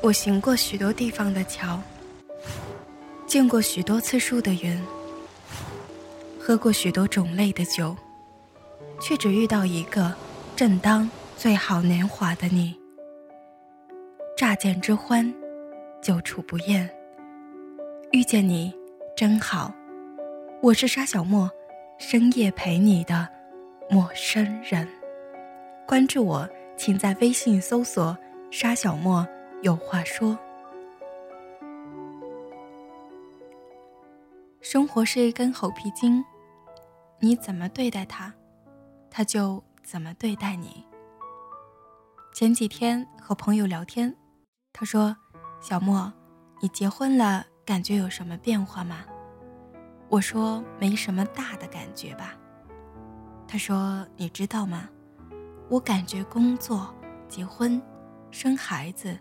我行过许多地方的桥，见过许多次数的云，喝过许多种类的酒，却只遇到一个正当最好年华的你。乍见之欢，久处不厌。遇见你，真好。我是沙小莫，深夜陪你的陌生人。关注我，请在微信搜索“沙小莫有话说”。生活是一根猴皮筋，你怎么对待它，它就怎么对待你。前几天和朋友聊天。他说：“小莫，你结婚了，感觉有什么变化吗？”我说：“没什么大的感觉吧。”他说：“你知道吗？我感觉工作、结婚、生孩子，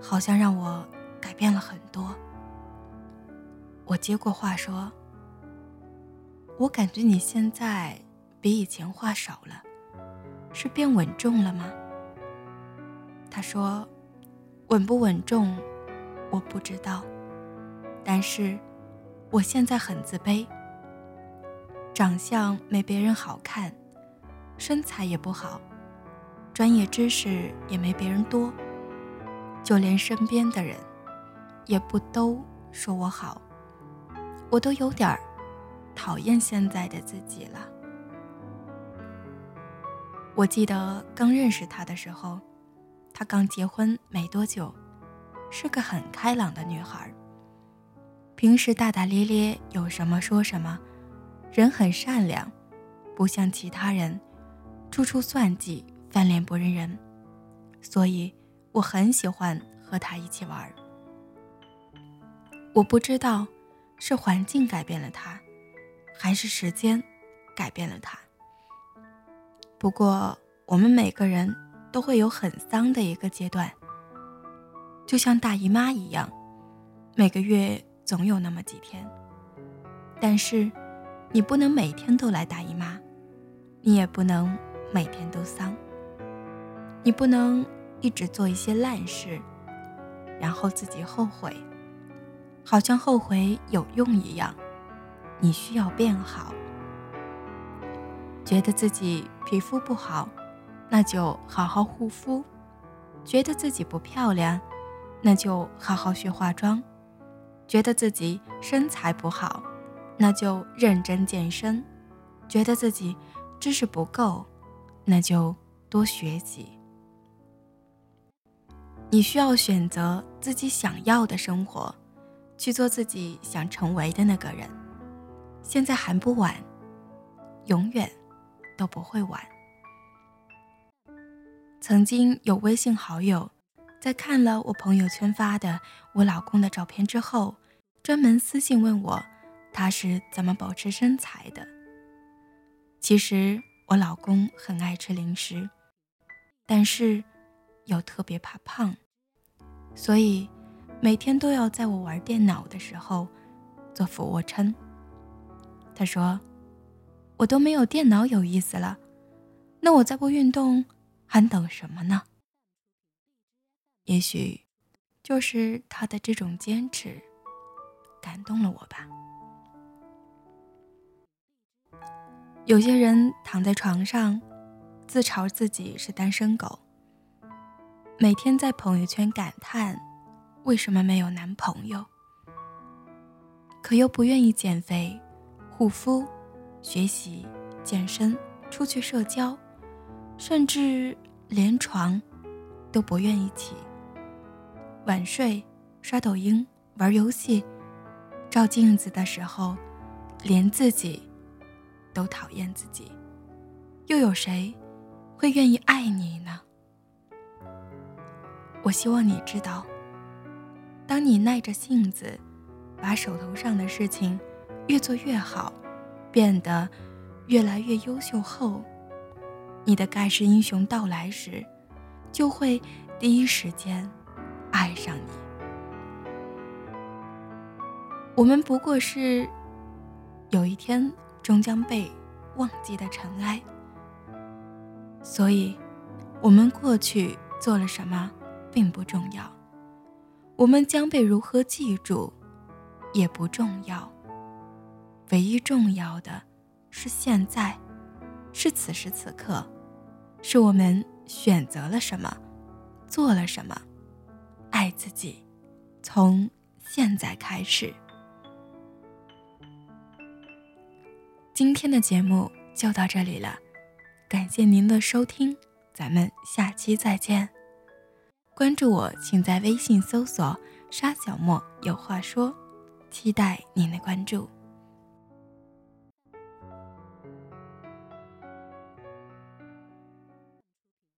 好像让我改变了很多。”我接过话说：“我感觉你现在比以前话少了，是变稳重了吗？”他说。稳不稳重，我不知道。但是，我现在很自卑。长相没别人好看，身材也不好，专业知识也没别人多，就连身边的人，也不都说我好。我都有点儿讨厌现在的自己了。我记得刚认识他的时候。她刚结婚没多久，是个很开朗的女孩。平时大大咧咧，有什么说什么，人很善良，不像其他人，处处算计，翻脸不认人。所以我很喜欢和他一起玩儿。我不知道是环境改变了他，还是时间改变了他。不过我们每个人。都会有很丧的一个阶段，就像大姨妈一样，每个月总有那么几天。但是，你不能每天都来大姨妈，你也不能每天都丧。你不能一直做一些烂事，然后自己后悔，好像后悔有用一样。你需要变好，觉得自己皮肤不好。那就好好护肤，觉得自己不漂亮，那就好好学化妆；觉得自己身材不好，那就认真健身；觉得自己知识不够，那就多学习。你需要选择自己想要的生活，去做自己想成为的那个人。现在还不晚，永远都不会晚。曾经有微信好友，在看了我朋友圈发的我老公的照片之后，专门私信问我，他是怎么保持身材的。其实我老公很爱吃零食，但是又特别怕胖，所以每天都要在我玩电脑的时候做俯卧撑。他说：“我都没有电脑有意思了，那我再不运动。”还等什么呢？也许，就是他的这种坚持，感动了我吧。有些人躺在床上，自嘲自己是单身狗，每天在朋友圈感叹为什么没有男朋友，可又不愿意减肥、护肤、学习、健身、出去社交。甚至连床都不愿意起。晚睡、刷抖音、玩游戏，照镜子的时候，连自己都讨厌自己。又有谁会愿意爱你？我希望你知道，当你耐着性子，把手头上的事情越做越好，变得越来越优秀后。你的盖世英雄到来时，就会第一时间爱上你。我们不过是有一天终将被忘记的尘埃，所以，我们过去做了什么，并不重要，我们将被如何记住，也不重要。唯一重要的，是现在，是此时此刻，是我们选择了什么，做了什么，爱自己，从现在开始。今天的节目就到这里了，感谢您的收听，咱们下期再见。关注我，请在微信搜索“沙小莫有话说”，期待您的关注。